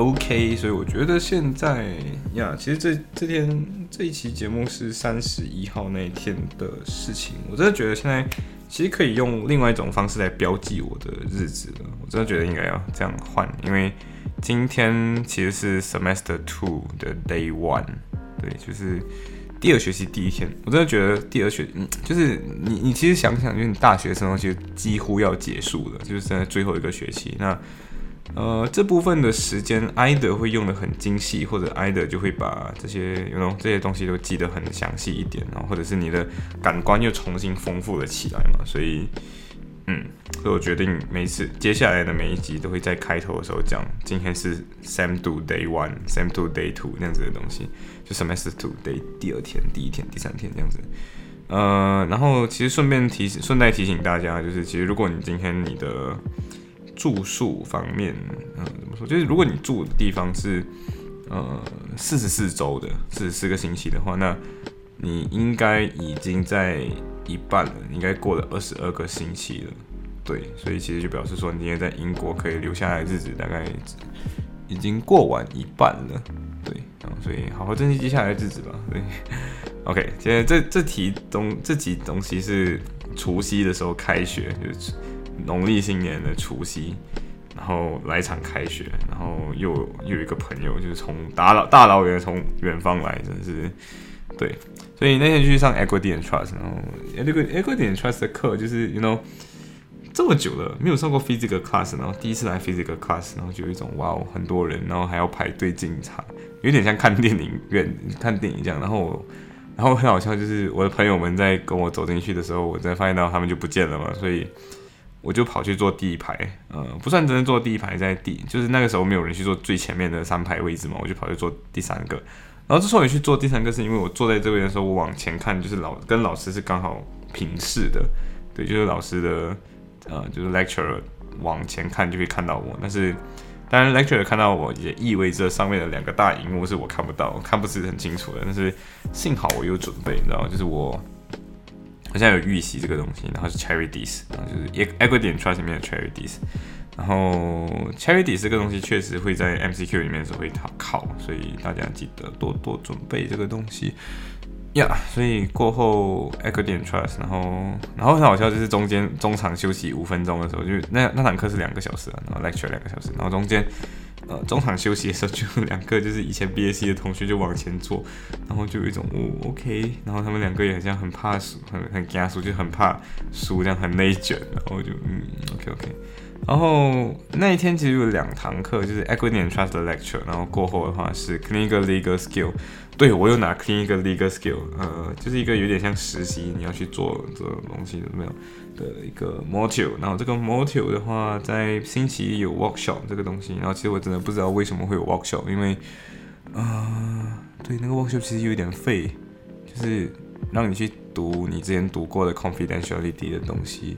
OK，所以我觉得现在呀，其实这这天这一期节目是三十一号那一天的事情。我真的觉得现在其实可以用另外一种方式来标记我的日子了。我真的觉得应该要这样换，因为今天其实是 semester two 的 day one，对，就是第二学期第一天。我真的觉得第二学，嗯，就是你你其实想想，就是你大学生其实几乎要结束了，就是在最后一个学期那。呃，这部分的时间，，either 会用的很精细，或者 either 就会把这些，有种这些东西都记得很详细一点，然后或者是你的感官又重新丰富了起来嘛，所以，嗯，所以我决定每次接下来的每一集都会在开头的时候讲，今天是 Sam Two Day One，Sam Two Day Two 那样子的东西，就 Semester Two Day 第二天、第一天、第三天这样子。呃，然后其实顺便提醒，顺带提醒大家，就是其实如果你今天你的住宿方面，嗯，怎么说？就是如果你住的地方是，呃，四十四周的，四十四个星期的话，那你应该已经在一半了，应该过了二十二个星期了。对，所以其实就表示说，你今天在英国可以留下来日子，大概已经过完一半了。对，所以好好珍惜接下来的日子吧。对，OK，现在这这题东这几东西是除夕的时候开学，就是。农历新年的除夕，然后来场开学，然后又又有一个朋友，就是从大老大老远从远方来，真是对，所以那天去上 Equity and Trust，然后那个 Equity and Trust 的课就是，you know，这么久了没有上过 physical class，然后第一次来 physical class，然后就有一种哇哦，很多人，然后还要排队进场，有点像看电影院看电影这样，然后然后很好笑，就是我的朋友们在跟我走进去的时候，我才发现到他们就不见了嘛，所以。我就跑去坐第一排，呃，不算真的坐第一排，在第就是那个时候没有人去坐最前面的三排位置嘛，我就跑去坐第三个。然后之所以去坐第三个，是因为我坐在这边的时候，我往前看，就是老跟老师是刚好平视的，对，就是老师的，呃，就是 lecturer 往前看就会看到我。但是当然 lecturer 看到我也意味着上面的两个大荧幕是我看不到，看不是很清楚的。但是幸好我有准备，你知道吗？就是我。好像有预习这个东西，然后是 Cherry Dis，然后就是 Equity Trust 里面的 Cherry Dis，然后 Cherry Dis 这个东西确实会在 MCQ 里面是会考，所以大家记得多多准备这个东西呀。所以过后 Equity Trust，然后然后很好笑，就是中间中场休息五分钟的时候，就那那堂课是两个小时啊，然后 Lecture 两个小时，然后中间。呃，中场休息的时候，就两个就是以前 BAC 的同学就往前坐，然后就有一种哦 OK，然后他们两个也很像很怕输，很很惊输，就很怕输，这样很内卷，然后就嗯 OK OK，然后那一天其实有两堂课，就是 Equity and Trust lecture，然后过后的话是 Clinical Legal Skill，对我又拿 Clinical Legal Skill，呃，就是一个有点像实习，你要去做这种东西，没有？的一个 module，然后这个 module 的话，在星期一有 workshop 这个东西，然后其实我真的不知道为什么会有 workshop，因为，啊，对，那个 workshop 其实有点废，就是让你去读你之前读过的 confidentiality 的东西，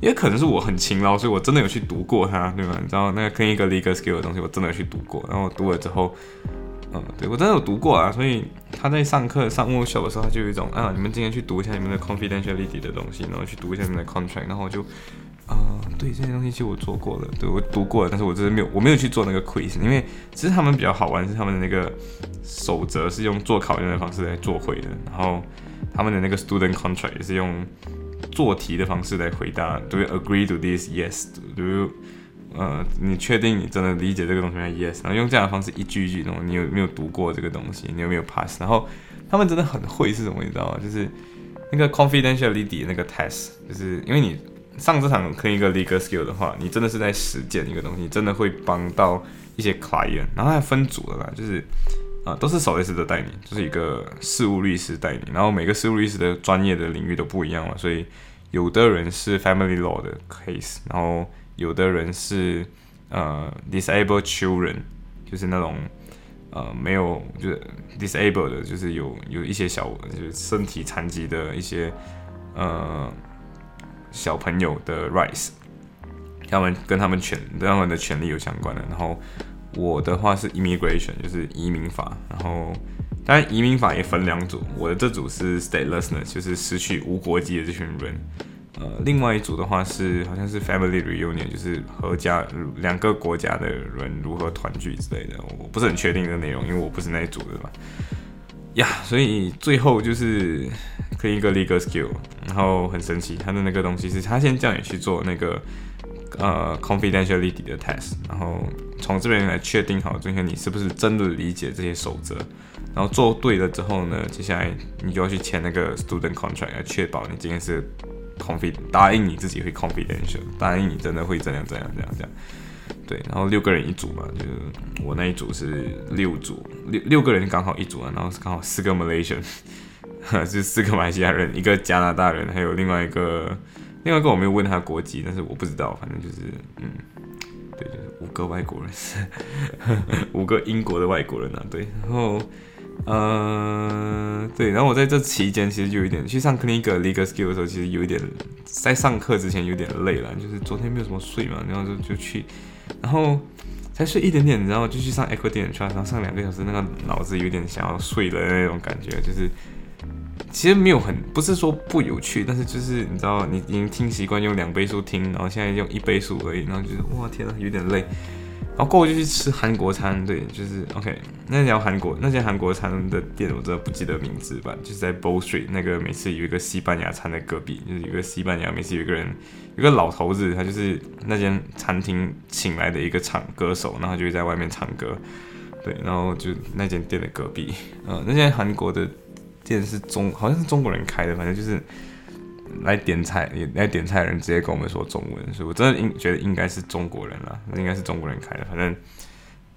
也可能是我很勤劳，所以我真的有去读过它，对吧？你知道那个跟一个 legal skill 的东西，我真的有去读过，然后我读了之后。嗯，对我真的有读过啊，所以他在上课上 workshop 的时候，他就有一种啊，你们今天去读一下你们的 confidentiality 的东西，然后去读一下你们的 contract，然后我就，对这些东西其实我做过了，对我读过了，但是我真的没有，我没有去做那个 quiz，因为其实他们比较好玩是他们的那个守则是用做考验的方式来做会的，然后他们的那个 student contract 也是用做题的方式来回答，Do you agree to this? Yes，Do you? 呃，你确定你真的理解这个东西吗？Yes，然后用这样的方式一句一句弄，你有没有读过这个东西？你有没有 pass？然后他们真的很会是什么？你知道吗？就是那个 confidentiality 那个 test，就是因为你上这场跟一个 legal skill 的话，你真的是在实践一个东西，真的会帮到一些 client。然后还分组的啦，就是啊，都是守律师的带你，就是一个事务律师带你。然后每个事务律师的专业的领域都不一样嘛，所以有的人是 family law 的 case，然后。有的人是呃 disabled children，就是那种呃没有就是 disabled 的，就是有有一些小就是身体残疾的一些呃小朋友的 rights，他们跟他们权他们的权利有相关的。然后我的话是 immigration，就是移民法。然后当然移民法也分两组，我的这组是 statelessness，就是失去无国籍的这群人。呃，另外一组的话是好像是 family reunion，就是和家两个国家的人如何团聚之类的，我不是很确定的内容，因为我不是那一组的嘛。呀，所以最后就是可以一个 legal skill，然后很神奇，他的那个东西是他先叫你去做那个呃 confidentiality 的 test，然后从这边来确定好，今天你是不是真的理解这些守则，然后做对了之后呢，接下来你就要去签那个 student contract 来确保你今天是。confid 答应你自己会 confidential，答应你真的会怎样怎样怎样这样，对，然后六个人一组嘛，就是我那一组是六组，六六个人刚好一组啊，然后是刚好四个 Malaysian，是四个马来西亚人，一个加拿大人，还有另外一个另外一个我没有问他国籍，但是我不知道，反正就是嗯，对，就是五个外国人，五个英国的外国人啊，对，然后。呃，对，然后我在这期间其实就有点去上 clinic legal skill 的时候，其实有一点在上课之前有点累了，就是昨天没有什么睡嘛，然后就就去，然后才睡一点点，然后就去上 equity trust，然后上两个小时，那个脑子有点想要睡的那种感觉，就是其实没有很不是说不有趣，但是就是你知道你已经听习惯用两倍速听，然后现在用一倍速而已，然后就是哇天呐，有点累。然后过后就去吃韩国餐，对，就是 OK。那条韩国那间韩国餐的店，我真的不记得名字吧，就是在 Bow Street 那个每次有一个西班牙餐的隔壁，就是有个西班牙，每次有一个人，有个老头子，他就是那间餐厅请来的一个唱歌手，然后就会在外面唱歌，对，然后就那间店的隔壁，呃，那间韩国的店是中，好像是中国人开的，反正就是。来点菜，来点菜的人直接跟我们说中文，所以我真的应觉得应该是中国人了，应该是中国人开的。反正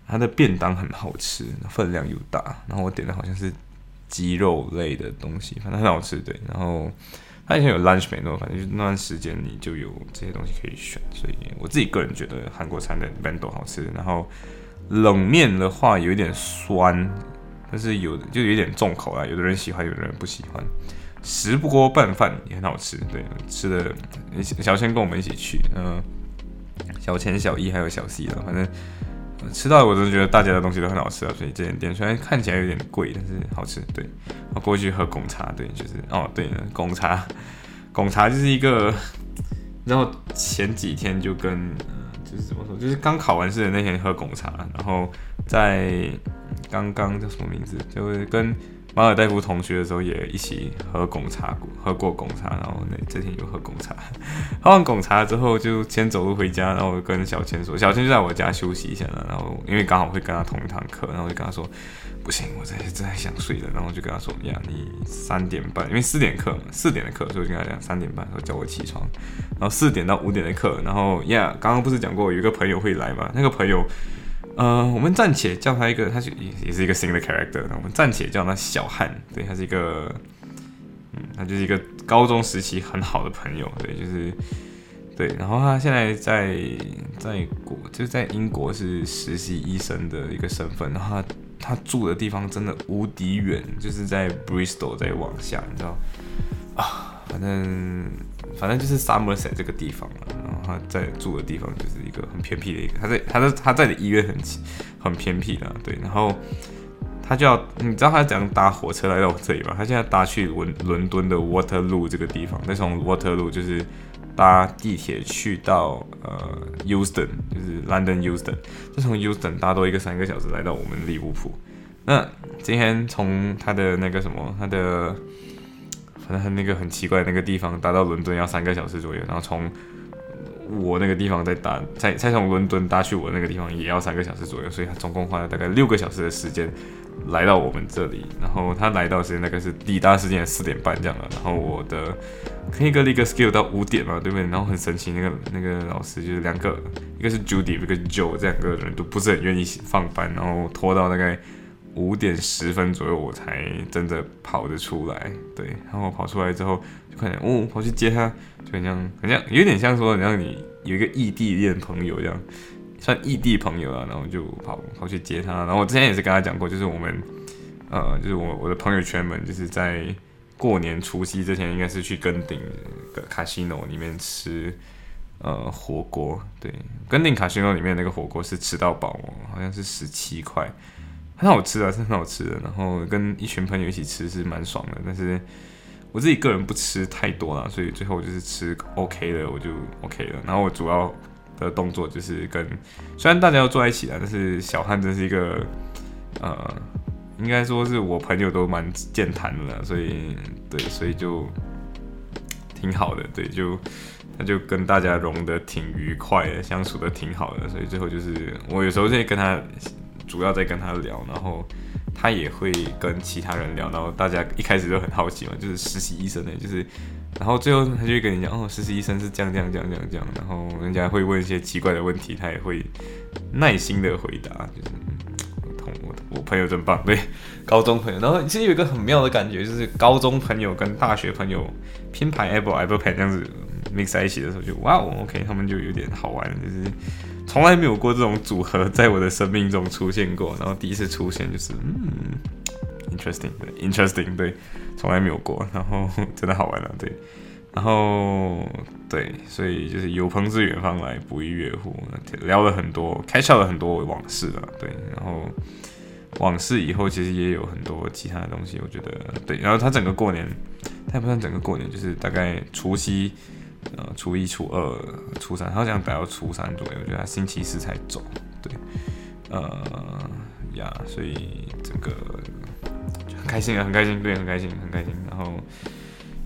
他的便当很好吃，分量又大，然后我点的好像是鸡肉类的东西，反正很好吃。对，然后他以前有 lunch menu，反正就那段时间你就有这些东西可以选，所以我自己个人觉得韩国餐的 bento 好吃。然后冷面的话有一点酸，但是有就有点重口啊，有的人喜欢，有的人不喜欢。石锅拌饭也很好吃，对，吃的小千跟我们一起去，嗯，小千、小一还有小 C 了，反正吃到我真的觉得大家的东西都很好吃啊，所以这间店虽然看起来有点贵，但是好吃。对，我过去喝贡茶，对，就是哦，对，贡茶，贡茶就是一个，然后前几天就跟，就是怎么说，就是刚考完试的那天喝贡茶，然后在刚刚叫什么名字，就是跟。马尔代夫同学的时候也一起喝贡茶，喝过贡茶，然后那这天又喝贡茶。喝完贡茶之后就先走路回家，然后跟小千说，小千就在我家休息一下了。然后因为刚好会跟他同一堂课，然后就跟他说，不行，我在在想睡了。然后就跟他说，呀，你三点半，因为四点课嘛，四点的课，所以跟他讲三点半，说叫我起床。然后四点到五点的课，然后呀，刚刚不是讲过有一个朋友会来嘛？那个朋友。呃，我们暂且叫他一个，他是也也是一个新的 character。我们暂且叫他小汉，对他是一个，嗯，他就是一个高中时期很好的朋友，对，就是对。然后他现在在在国，就是在英国是实习医生的一个身份。然后他他住的地方真的无敌远，就是在 Bristol 在往下，你知道啊，反正。反正就是 Somerset 这个地方了，然后他在住的地方就是一个很偏僻的一个，他在他在他在的医院很很偏僻的，对，然后他就要你知道他怎样搭火车来到我这里吗？他现在搭去伦伦敦的 Waterloo 这个地方，再从 Waterloo 就是搭地铁去到呃 Euston，就是 London Euston，再从 Euston 搭多一个三个小时来到我们利物浦。那今天从他的那个什么他的。反正他那个很奇怪的那个地方，搭到伦敦要三个小时左右，然后从我那个地方再搭，再再从伦敦搭去我那个地方也要三个小时左右，所以他总共花了大概六个小时的时间来到我们这里。然后他来到时间大概是抵达时间四点半这样了。然后我的可以跟一个 skill 到五点嘛，对不对？然后很神奇，那个那个老师就是两个，一个是 Judy，一个 Joe，这两个人都不是很愿意放班，然后拖到大概。五点十分左右，我才真的跑得出来。对，然后我跑出来之后，就看见哦，跑去接他，就很像，很像，有点像说，你像你有一个异地恋朋友一样，算异地朋友啊，然后就跑跑去接他。然后我之前也是跟他讲过，就是我们呃，就是我我的朋友圈们，就是在过年除夕之前，应该是去跟顶的卡西诺里面吃呃火锅。对，跟顶卡西诺里面那个火锅是吃到饱哦，好像是十七块，很好吃啊，是很好吃的。然后跟一群朋友一起吃是蛮爽的，但是我自己个人不吃太多了，所以最后就是吃 OK 的，我就 OK 了。然后我主要的动作就是跟，虽然大家要坐在一起啊，但是小汉真是一个呃。应该说是我朋友都蛮健谈的，所以对，所以就挺好的，对，就他就跟大家融的挺愉快的，相处的挺好的，所以最后就是我有时候在跟他主要在跟他聊，然后他也会跟其他人聊，然后大家一开始就很好奇嘛，就是实习医生呢，就是然后最后他就会跟你讲，哦，实习医生是这样这样这样这样这样，然后人家会问一些奇怪的问题，他也会耐心的回答，就是。我朋友真棒，对，高中朋友，然后其实有一个很妙的感觉，就是高中朋友跟大学朋友拼盘 Apple Apple Pen 这样子 mix 在一起的时候，就哇哦，OK，他们就有点好玩，就是从来没有过这种组合在我的生命中出现过，然后第一次出现就是嗯，interesting，interesting，对，从来没有过，然后真的好玩了，对，然后对，所以就是有朋自远方来，不亦乐乎，聊了很多，开窍了很多往事啊，对，然后。往事以后其实也有很多其他的东西，我觉得对。然后他整个过年，他也不算整个过年，就是大概除夕、呃初一、初二、初三，好像待到初三左右，我觉得他星期四才走。对，呃呀，所以整个很开心啊，很开心，对，很开心，很开心。然后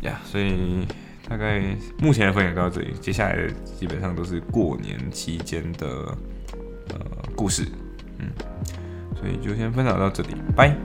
呀，所以大概目前的分享到这里，接下来的基本上都是过年期间的呃故事，嗯。所以就先分享到这里，拜。